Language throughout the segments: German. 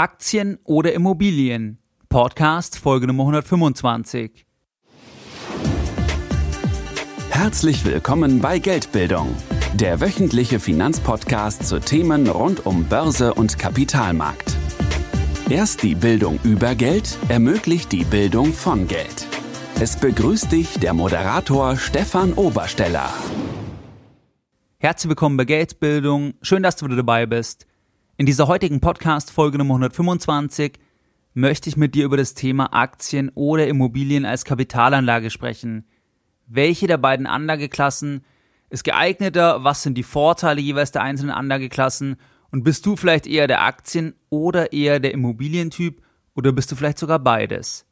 Aktien oder Immobilien? Podcast Folge Nummer 125. Herzlich willkommen bei Geldbildung, der wöchentliche Finanzpodcast zu Themen rund um Börse und Kapitalmarkt. Erst die Bildung über Geld ermöglicht die Bildung von Geld. Es begrüßt dich der Moderator Stefan Obersteller. Herzlich willkommen bei Geldbildung. Schön, dass du wieder dabei bist. In dieser heutigen Podcast-Folge Nummer 125 möchte ich mit dir über das Thema Aktien oder Immobilien als Kapitalanlage sprechen. Welche der beiden Anlageklassen ist geeigneter? Was sind die Vorteile jeweils der einzelnen Anlageklassen? Und bist du vielleicht eher der Aktien- oder eher der Immobilientyp oder bist du vielleicht sogar beides?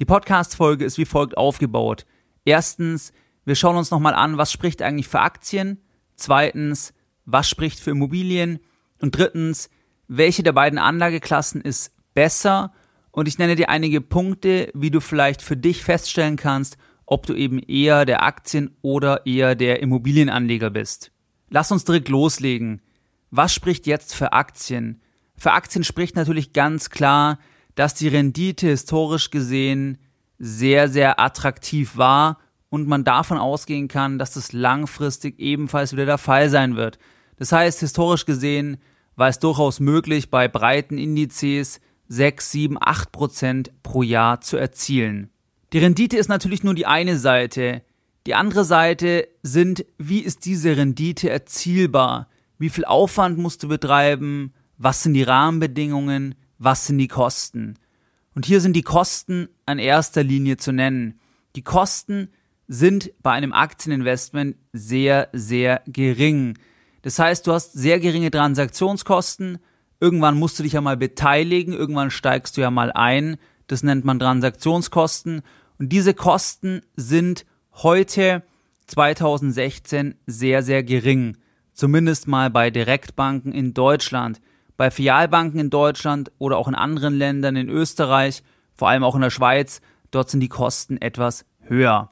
Die Podcast-Folge ist wie folgt aufgebaut. Erstens, wir schauen uns nochmal an, was spricht eigentlich für Aktien? Zweitens, was spricht für Immobilien? Und drittens, welche der beiden Anlageklassen ist besser? Und ich nenne dir einige Punkte, wie du vielleicht für dich feststellen kannst, ob du eben eher der Aktien- oder eher der Immobilienanleger bist. Lass uns direkt loslegen. Was spricht jetzt für Aktien? Für Aktien spricht natürlich ganz klar, dass die Rendite historisch gesehen sehr, sehr attraktiv war und man davon ausgehen kann, dass das langfristig ebenfalls wieder der Fall sein wird. Das heißt, historisch gesehen war es durchaus möglich, bei breiten Indizes 6, 7, 8 Prozent pro Jahr zu erzielen. Die Rendite ist natürlich nur die eine Seite. Die andere Seite sind, wie ist diese Rendite erzielbar? Wie viel Aufwand musst du betreiben? Was sind die Rahmenbedingungen? Was sind die Kosten? Und hier sind die Kosten an erster Linie zu nennen. Die Kosten sind bei einem Aktieninvestment sehr, sehr gering. Das heißt, du hast sehr geringe Transaktionskosten. Irgendwann musst du dich ja mal beteiligen. Irgendwann steigst du ja mal ein. Das nennt man Transaktionskosten. Und diese Kosten sind heute 2016 sehr, sehr gering. Zumindest mal bei Direktbanken in Deutschland. Bei Filialbanken in Deutschland oder auch in anderen Ländern, in Österreich, vor allem auch in der Schweiz, dort sind die Kosten etwas höher.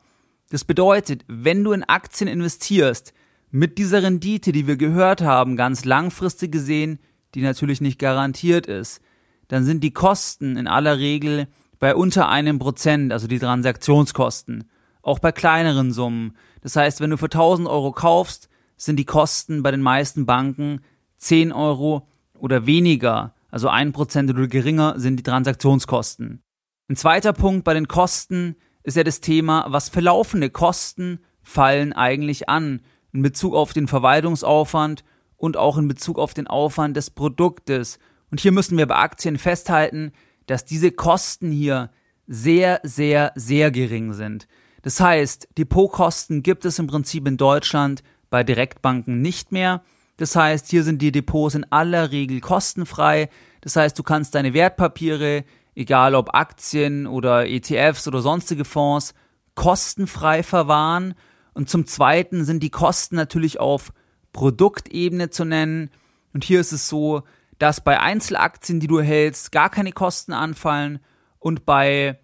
Das bedeutet, wenn du in Aktien investierst, mit dieser Rendite, die wir gehört haben, ganz langfristig gesehen, die natürlich nicht garantiert ist, dann sind die Kosten in aller Regel bei unter einem Prozent, also die Transaktionskosten. Auch bei kleineren Summen. Das heißt, wenn du für 1000 Euro kaufst, sind die Kosten bei den meisten Banken 10 Euro oder weniger. Also ein Prozent oder geringer sind die Transaktionskosten. Ein zweiter Punkt bei den Kosten ist ja das Thema, was für laufende Kosten fallen eigentlich an in Bezug auf den Verwaltungsaufwand und auch in Bezug auf den Aufwand des Produktes. Und hier müssen wir bei Aktien festhalten, dass diese Kosten hier sehr, sehr, sehr gering sind. Das heißt, Depotkosten gibt es im Prinzip in Deutschland bei Direktbanken nicht mehr. Das heißt, hier sind die Depots in aller Regel kostenfrei. Das heißt, du kannst deine Wertpapiere, egal ob Aktien oder ETFs oder sonstige Fonds, kostenfrei verwahren und zum Zweiten sind die Kosten natürlich auf Produktebene zu nennen. Und hier ist es so, dass bei Einzelaktien, die du hältst, gar keine Kosten anfallen und bei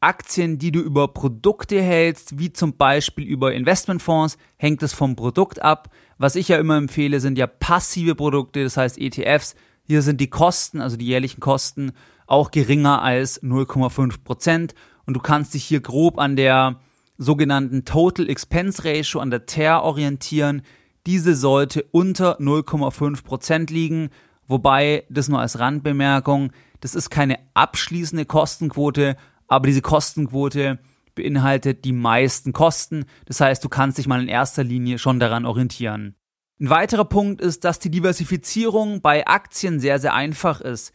Aktien, die du über Produkte hältst, wie zum Beispiel über Investmentfonds, hängt es vom Produkt ab. Was ich ja immer empfehle, sind ja passive Produkte, das heißt ETFs. Hier sind die Kosten, also die jährlichen Kosten, auch geringer als 0,5 Prozent. Und du kannst dich hier grob an der sogenannten Total Expense Ratio an der TER orientieren. Diese sollte unter 0,5% liegen, wobei das nur als Randbemerkung, das ist keine abschließende Kostenquote, aber diese Kostenquote beinhaltet die meisten Kosten. Das heißt, du kannst dich mal in erster Linie schon daran orientieren. Ein weiterer Punkt ist, dass die Diversifizierung bei Aktien sehr, sehr einfach ist.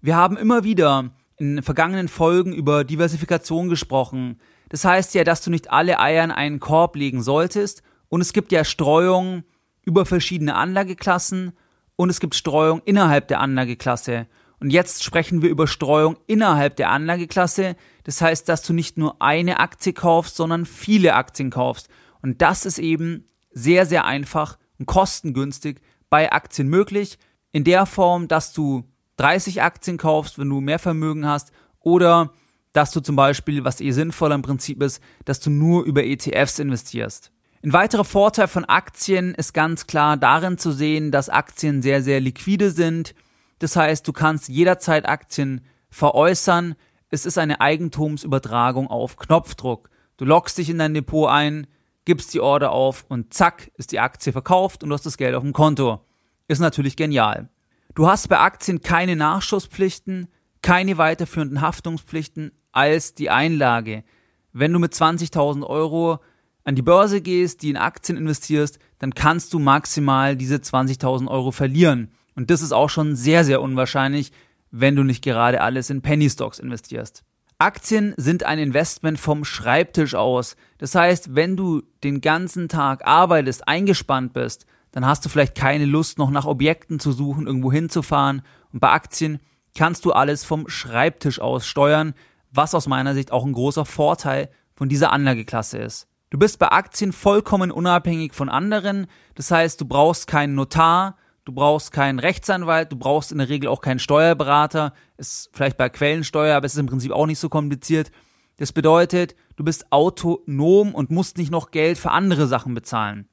Wir haben immer wieder in vergangenen Folgen über Diversifikation gesprochen. Das heißt ja, dass du nicht alle Eier in einen Korb legen solltest. Und es gibt ja Streuung über verschiedene Anlageklassen und es gibt Streuung innerhalb der Anlageklasse. Und jetzt sprechen wir über Streuung innerhalb der Anlageklasse. Das heißt, dass du nicht nur eine Aktie kaufst, sondern viele Aktien kaufst. Und das ist eben sehr, sehr einfach und kostengünstig bei Aktien möglich. In der Form, dass du 30 Aktien kaufst, wenn du mehr Vermögen hast, oder dass du zum Beispiel, was eh sinnvoller im Prinzip ist, dass du nur über ETFs investierst. Ein weiterer Vorteil von Aktien ist ganz klar darin zu sehen, dass Aktien sehr, sehr liquide sind. Das heißt, du kannst jederzeit Aktien veräußern. Es ist eine Eigentumsübertragung auf Knopfdruck. Du loggst dich in dein Depot ein, gibst die Order auf und zack ist die Aktie verkauft und du hast das Geld auf dem Konto. Ist natürlich genial. Du hast bei Aktien keine Nachschusspflichten, keine weiterführenden Haftungspflichten als die Einlage. Wenn du mit 20.000 Euro an die Börse gehst, die in Aktien investierst, dann kannst du maximal diese 20.000 Euro verlieren. Und das ist auch schon sehr, sehr unwahrscheinlich, wenn du nicht gerade alles in Penny Stocks investierst. Aktien sind ein Investment vom Schreibtisch aus. Das heißt, wenn du den ganzen Tag arbeitest, eingespannt bist, dann hast du vielleicht keine Lust, noch nach Objekten zu suchen, irgendwo hinzufahren. Und bei Aktien kannst du alles vom Schreibtisch aus steuern, was aus meiner Sicht auch ein großer Vorteil von dieser Anlageklasse ist. Du bist bei Aktien vollkommen unabhängig von anderen. Das heißt, du brauchst keinen Notar, du brauchst keinen Rechtsanwalt, du brauchst in der Regel auch keinen Steuerberater. Ist vielleicht bei Quellensteuer, aber es ist im Prinzip auch nicht so kompliziert. Das bedeutet, du bist autonom und musst nicht noch Geld für andere Sachen bezahlen.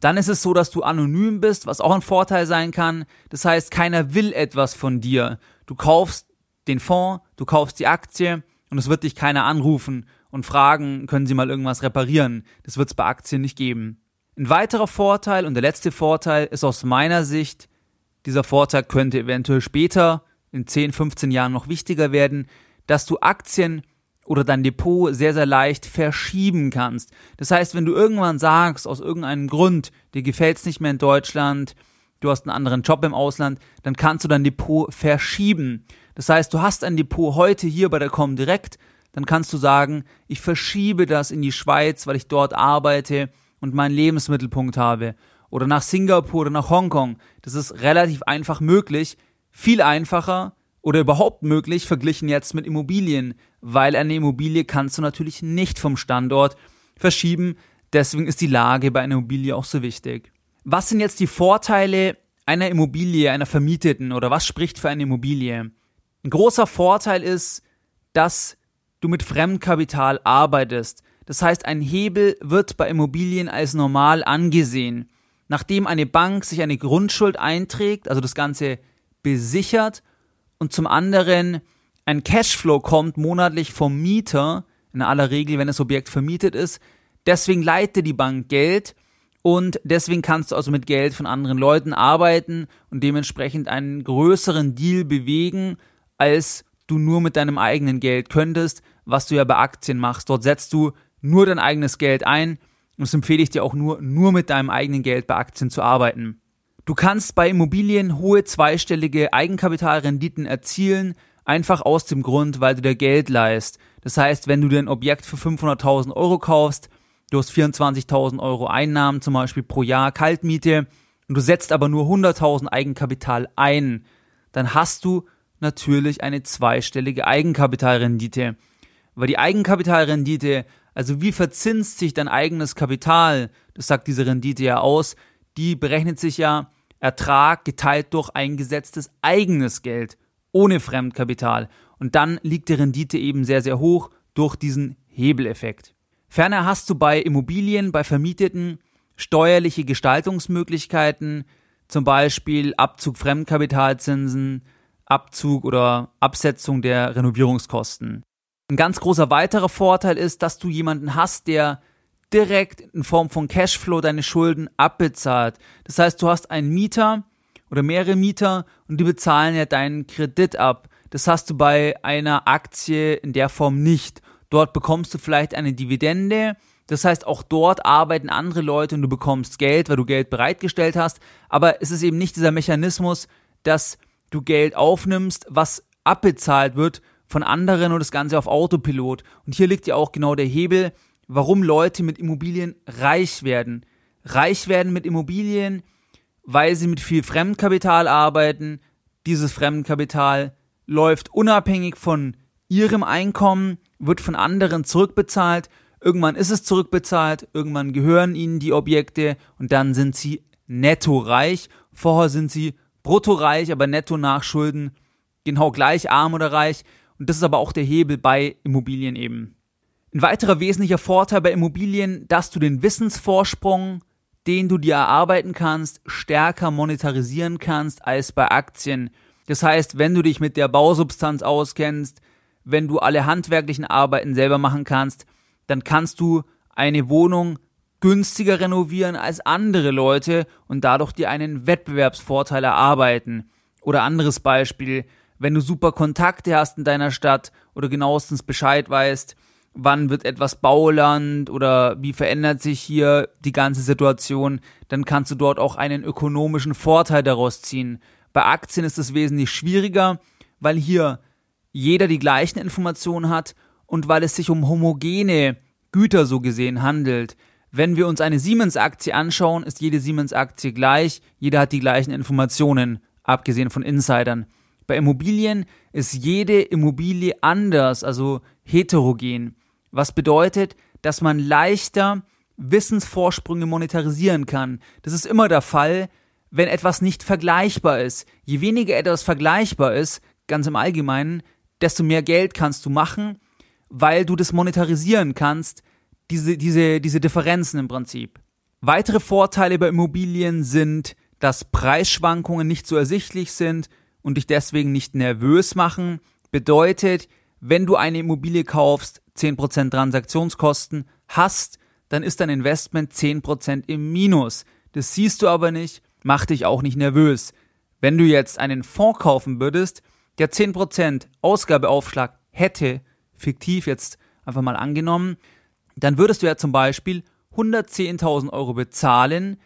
Dann ist es so, dass du anonym bist, was auch ein Vorteil sein kann. Das heißt, keiner will etwas von dir. Du kaufst den Fonds, du kaufst die Aktie und es wird dich keiner anrufen und fragen, können Sie mal irgendwas reparieren. Das wird es bei Aktien nicht geben. Ein weiterer Vorteil und der letzte Vorteil ist aus meiner Sicht, dieser Vorteil könnte eventuell später in 10, 15 Jahren noch wichtiger werden, dass du Aktien oder dein Depot sehr, sehr leicht verschieben kannst. Das heißt, wenn du irgendwann sagst, aus irgendeinem Grund, dir gefällt es nicht mehr in Deutschland, du hast einen anderen Job im Ausland, dann kannst du dein Depot verschieben. Das heißt, du hast ein Depot heute hier bei der Comdirect, dann kannst du sagen, ich verschiebe das in die Schweiz, weil ich dort arbeite und meinen Lebensmittelpunkt habe. Oder nach Singapur oder nach Hongkong. Das ist relativ einfach möglich. Viel einfacher oder überhaupt möglich verglichen jetzt mit Immobilien, weil eine Immobilie kannst du natürlich nicht vom Standort verschieben. Deswegen ist die Lage bei einer Immobilie auch so wichtig. Was sind jetzt die Vorteile einer Immobilie, einer vermieteten oder was spricht für eine Immobilie? Ein großer Vorteil ist, dass du mit Fremdkapital arbeitest. Das heißt, ein Hebel wird bei Immobilien als normal angesehen. Nachdem eine Bank sich eine Grundschuld einträgt, also das Ganze besichert und zum anderen ein Cashflow kommt monatlich vom Mieter, in aller Regel, wenn das Objekt vermietet ist, deswegen leitet die Bank Geld und deswegen kannst du also mit Geld von anderen Leuten arbeiten und dementsprechend einen größeren Deal bewegen, als du nur mit deinem eigenen Geld könntest, was du ja bei Aktien machst. Dort setzt du nur dein eigenes Geld ein und das empfehle ich dir auch nur, nur mit deinem eigenen Geld bei Aktien zu arbeiten. Du kannst bei Immobilien hohe zweistellige Eigenkapitalrenditen erzielen, einfach aus dem Grund, weil du dir Geld leist. Das heißt, wenn du dir ein Objekt für 500.000 Euro kaufst, du hast 24.000 Euro Einnahmen zum Beispiel pro Jahr Kaltmiete und du setzt aber nur 100.000 Eigenkapital ein, dann hast du natürlich eine zweistellige Eigenkapitalrendite. Weil die Eigenkapitalrendite, also wie verzinst sich dein eigenes Kapital, das sagt diese Rendite ja aus, die berechnet sich ja Ertrag geteilt durch eingesetztes eigenes Geld ohne Fremdkapital. Und dann liegt die Rendite eben sehr, sehr hoch durch diesen Hebeleffekt. Ferner hast du bei Immobilien, bei Vermieteten steuerliche Gestaltungsmöglichkeiten, zum Beispiel Abzug Fremdkapitalzinsen, Abzug oder Absetzung der Renovierungskosten. Ein ganz großer weiterer Vorteil ist, dass du jemanden hast, der direkt in Form von Cashflow deine Schulden abbezahlt. Das heißt, du hast einen Mieter oder mehrere Mieter und die bezahlen ja deinen Kredit ab. Das hast du bei einer Aktie in der Form nicht. Dort bekommst du vielleicht eine Dividende. Das heißt, auch dort arbeiten andere Leute und du bekommst Geld, weil du Geld bereitgestellt hast. Aber es ist eben nicht dieser Mechanismus, dass du Geld aufnimmst, was abbezahlt wird von anderen und das Ganze auf Autopilot. Und hier liegt ja auch genau der Hebel, warum Leute mit Immobilien reich werden. Reich werden mit Immobilien, weil sie mit viel Fremdkapital arbeiten. Dieses Fremdkapital läuft unabhängig von ihrem Einkommen, wird von anderen zurückbezahlt. Irgendwann ist es zurückbezahlt, irgendwann gehören ihnen die Objekte und dann sind sie netto reich. Vorher sind sie brutto reich, aber netto nach Schulden genau gleich arm oder reich. Und das ist aber auch der Hebel bei Immobilien eben. Ein weiterer wesentlicher Vorteil bei Immobilien, dass du den Wissensvorsprung, den du dir erarbeiten kannst, stärker monetarisieren kannst als bei Aktien. Das heißt, wenn du dich mit der Bausubstanz auskennst, wenn du alle handwerklichen Arbeiten selber machen kannst, dann kannst du eine Wohnung günstiger renovieren als andere Leute und dadurch dir einen Wettbewerbsvorteil erarbeiten. Oder anderes Beispiel, wenn du super Kontakte hast in deiner Stadt oder genauestens Bescheid weißt, wann wird etwas Bauland oder wie verändert sich hier die ganze Situation, dann kannst du dort auch einen ökonomischen Vorteil daraus ziehen. Bei Aktien ist es wesentlich schwieriger, weil hier jeder die gleichen Informationen hat und weil es sich um homogene Güter so gesehen handelt. Wenn wir uns eine Siemens-Aktie anschauen, ist jede Siemens-Aktie gleich, jeder hat die gleichen Informationen, abgesehen von Insidern. Bei Immobilien ist jede Immobilie anders, also heterogen, was bedeutet, dass man leichter Wissensvorsprünge monetarisieren kann. Das ist immer der Fall, wenn etwas nicht vergleichbar ist. Je weniger etwas vergleichbar ist, ganz im Allgemeinen, desto mehr Geld kannst du machen, weil du das monetarisieren kannst, diese, diese, diese Differenzen im Prinzip. Weitere Vorteile bei Immobilien sind, dass Preisschwankungen nicht so ersichtlich sind und dich deswegen nicht nervös machen. Bedeutet, wenn du eine Immobilie kaufst, 10% Transaktionskosten hast, dann ist dein Investment 10% im Minus. Das siehst du aber nicht, mach dich auch nicht nervös. Wenn du jetzt einen Fonds kaufen würdest, der 10% Ausgabeaufschlag hätte, fiktiv jetzt einfach mal angenommen, dann würdest du ja zum Beispiel 110.000 Euro bezahlen,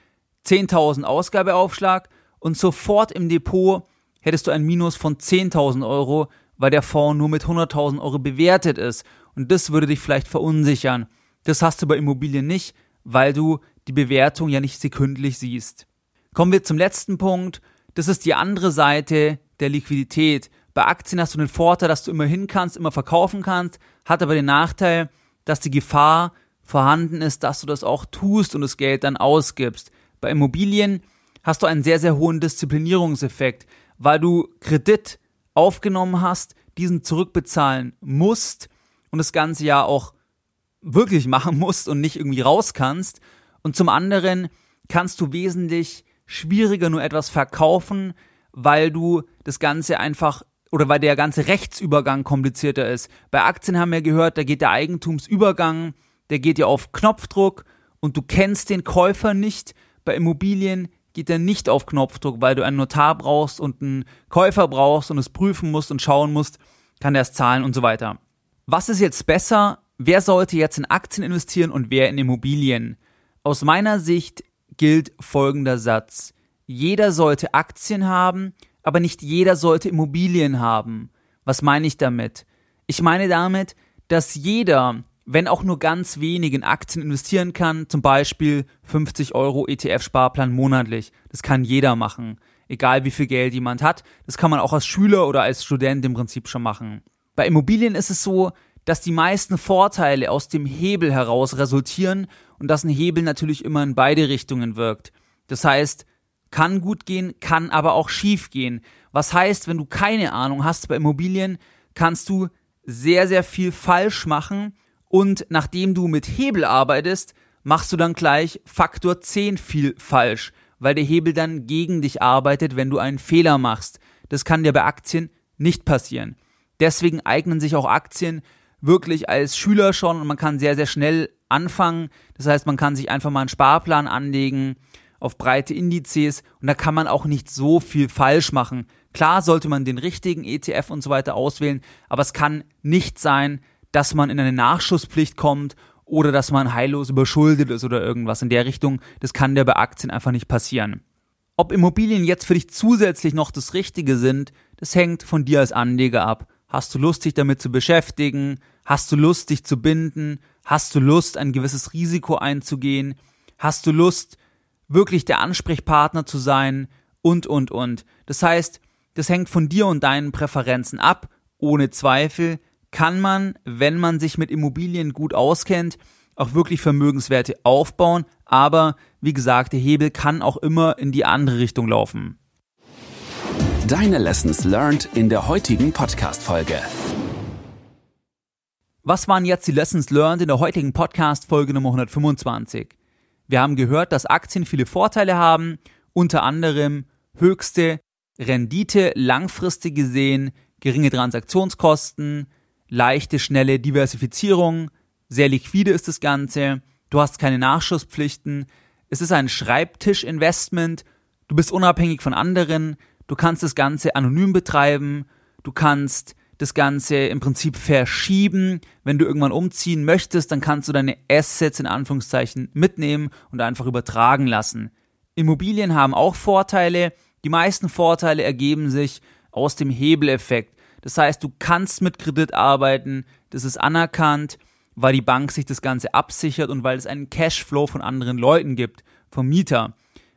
10.000 Ausgabeaufschlag und sofort im Depot hättest du ein Minus von 10.000 Euro, weil der Fonds nur mit 100.000 Euro bewertet ist. Und das würde dich vielleicht verunsichern. Das hast du bei Immobilien nicht, weil du die Bewertung ja nicht sekündlich siehst. Kommen wir zum letzten Punkt. Das ist die andere Seite der Liquidität. Bei Aktien hast du den Vorteil, dass du immer hin kannst, immer verkaufen kannst, hat aber den Nachteil, dass die Gefahr vorhanden ist, dass du das auch tust und das Geld dann ausgibst. Bei Immobilien hast du einen sehr, sehr hohen Disziplinierungseffekt, weil du Kredit aufgenommen hast, diesen zurückbezahlen musst und das ganze Jahr auch wirklich machen musst und nicht irgendwie raus kannst. Und zum anderen kannst du wesentlich schwieriger nur etwas verkaufen, weil du das Ganze einfach oder weil der ganze Rechtsübergang komplizierter ist. Bei Aktien haben wir gehört, da geht der Eigentumsübergang, der geht ja auf Knopfdruck und du kennst den Käufer nicht. Bei Immobilien geht er nicht auf Knopfdruck, weil du einen Notar brauchst und einen Käufer brauchst und es prüfen musst und schauen musst, kann er es zahlen und so weiter. Was ist jetzt besser? Wer sollte jetzt in Aktien investieren und wer in Immobilien? Aus meiner Sicht gilt folgender Satz. Jeder sollte Aktien haben, aber nicht jeder sollte Immobilien haben. Was meine ich damit? Ich meine damit, dass jeder, wenn auch nur ganz wenig in Aktien investieren kann, zum Beispiel 50 Euro ETF-Sparplan monatlich. Das kann jeder machen. Egal wie viel Geld jemand hat. Das kann man auch als Schüler oder als Student im Prinzip schon machen. Bei Immobilien ist es so, dass die meisten Vorteile aus dem Hebel heraus resultieren und dass ein Hebel natürlich immer in beide Richtungen wirkt. Das heißt, kann gut gehen, kann aber auch schief gehen. Was heißt, wenn du keine Ahnung hast bei Immobilien, kannst du sehr, sehr viel falsch machen und nachdem du mit Hebel arbeitest, machst du dann gleich Faktor 10 viel falsch, weil der Hebel dann gegen dich arbeitet, wenn du einen Fehler machst. Das kann dir bei Aktien nicht passieren. Deswegen eignen sich auch Aktien wirklich als Schüler schon und man kann sehr, sehr schnell anfangen. Das heißt, man kann sich einfach mal einen Sparplan anlegen, auf breite Indizes und da kann man auch nicht so viel falsch machen. Klar sollte man den richtigen ETF und so weiter auswählen, aber es kann nicht sein, dass man in eine Nachschusspflicht kommt oder dass man heillos überschuldet ist oder irgendwas in der Richtung. Das kann dir bei Aktien einfach nicht passieren. Ob Immobilien jetzt für dich zusätzlich noch das Richtige sind, das hängt von dir als Anleger ab. Hast du Lust, dich damit zu beschäftigen? Hast du Lust, dich zu binden? Hast du Lust, ein gewisses Risiko einzugehen? Hast du Lust, wirklich der Ansprechpartner zu sein und, und, und. Das heißt, das hängt von dir und deinen Präferenzen ab. Ohne Zweifel kann man, wenn man sich mit Immobilien gut auskennt, auch wirklich Vermögenswerte aufbauen. Aber wie gesagt, der Hebel kann auch immer in die andere Richtung laufen. Deine Lessons learned in der heutigen Podcast-Folge. Was waren jetzt die Lessons learned in der heutigen Podcast-Folge Nummer 125? Wir haben gehört, dass Aktien viele Vorteile haben, unter anderem höchste Rendite langfristig gesehen, geringe Transaktionskosten, leichte, schnelle Diversifizierung, sehr liquide ist das Ganze, du hast keine Nachschusspflichten, es ist ein Schreibtischinvestment, du bist unabhängig von anderen, du kannst das Ganze anonym betreiben, du kannst das Ganze im Prinzip verschieben. Wenn du irgendwann umziehen möchtest, dann kannst du deine Assets in Anführungszeichen mitnehmen und einfach übertragen lassen. Immobilien haben auch Vorteile. Die meisten Vorteile ergeben sich aus dem Hebeleffekt. Das heißt, du kannst mit Kredit arbeiten, das ist anerkannt, weil die Bank sich das Ganze absichert und weil es einen Cashflow von anderen Leuten gibt, vom Mieter.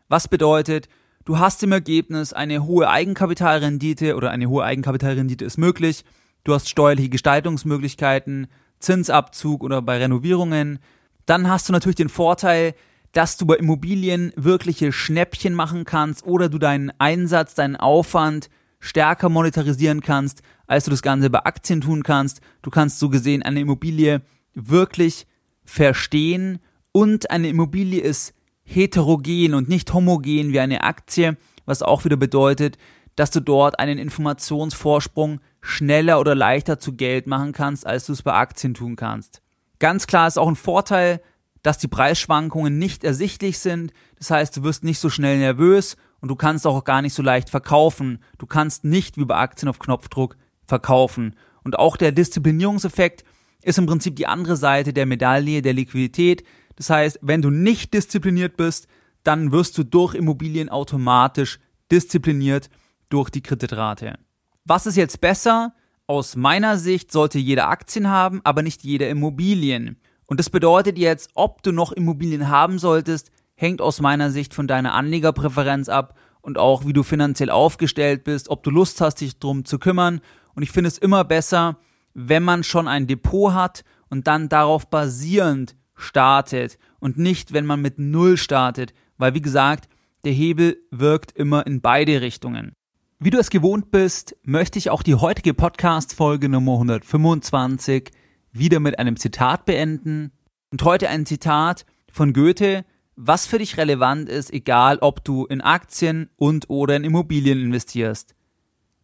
Was bedeutet, du hast im Ergebnis eine hohe Eigenkapitalrendite oder eine hohe Eigenkapitalrendite ist möglich. Du hast steuerliche Gestaltungsmöglichkeiten, Zinsabzug oder bei Renovierungen. Dann hast du natürlich den Vorteil, dass du bei Immobilien wirkliche Schnäppchen machen kannst oder du deinen Einsatz, deinen Aufwand stärker monetarisieren kannst, als du das Ganze bei Aktien tun kannst. Du kannst so gesehen eine Immobilie wirklich verstehen und eine Immobilie ist heterogen und nicht homogen wie eine Aktie, was auch wieder bedeutet, dass du dort einen Informationsvorsprung schneller oder leichter zu Geld machen kannst, als du es bei Aktien tun kannst. Ganz klar ist auch ein Vorteil, dass die Preisschwankungen nicht ersichtlich sind. Das heißt, du wirst nicht so schnell nervös und du kannst auch gar nicht so leicht verkaufen. Du kannst nicht wie bei Aktien auf Knopfdruck verkaufen. Und auch der Disziplinierungseffekt ist im Prinzip die andere Seite der Medaille der Liquidität. Das heißt, wenn du nicht diszipliniert bist, dann wirst du durch Immobilien automatisch diszipliniert durch die Kreditrate. Was ist jetzt besser? Aus meiner Sicht sollte jeder Aktien haben, aber nicht jeder Immobilien. Und das bedeutet jetzt, ob du noch Immobilien haben solltest, hängt aus meiner Sicht von deiner Anlegerpräferenz ab und auch wie du finanziell aufgestellt bist, ob du Lust hast, dich drum zu kümmern. Und ich finde es immer besser, wenn man schon ein Depot hat und dann darauf basierend startet und nicht, wenn man mit Null startet, weil wie gesagt, der Hebel wirkt immer in beide Richtungen. Wie du es gewohnt bist, möchte ich auch die heutige Podcast-Folge Nummer 125 wieder mit einem Zitat beenden. Und heute ein Zitat von Goethe, was für dich relevant ist, egal ob du in Aktien und oder in Immobilien investierst.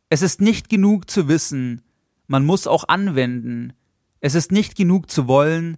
Es ist nicht genug zu wissen, man muss auch anwenden. Es ist nicht genug zu wollen,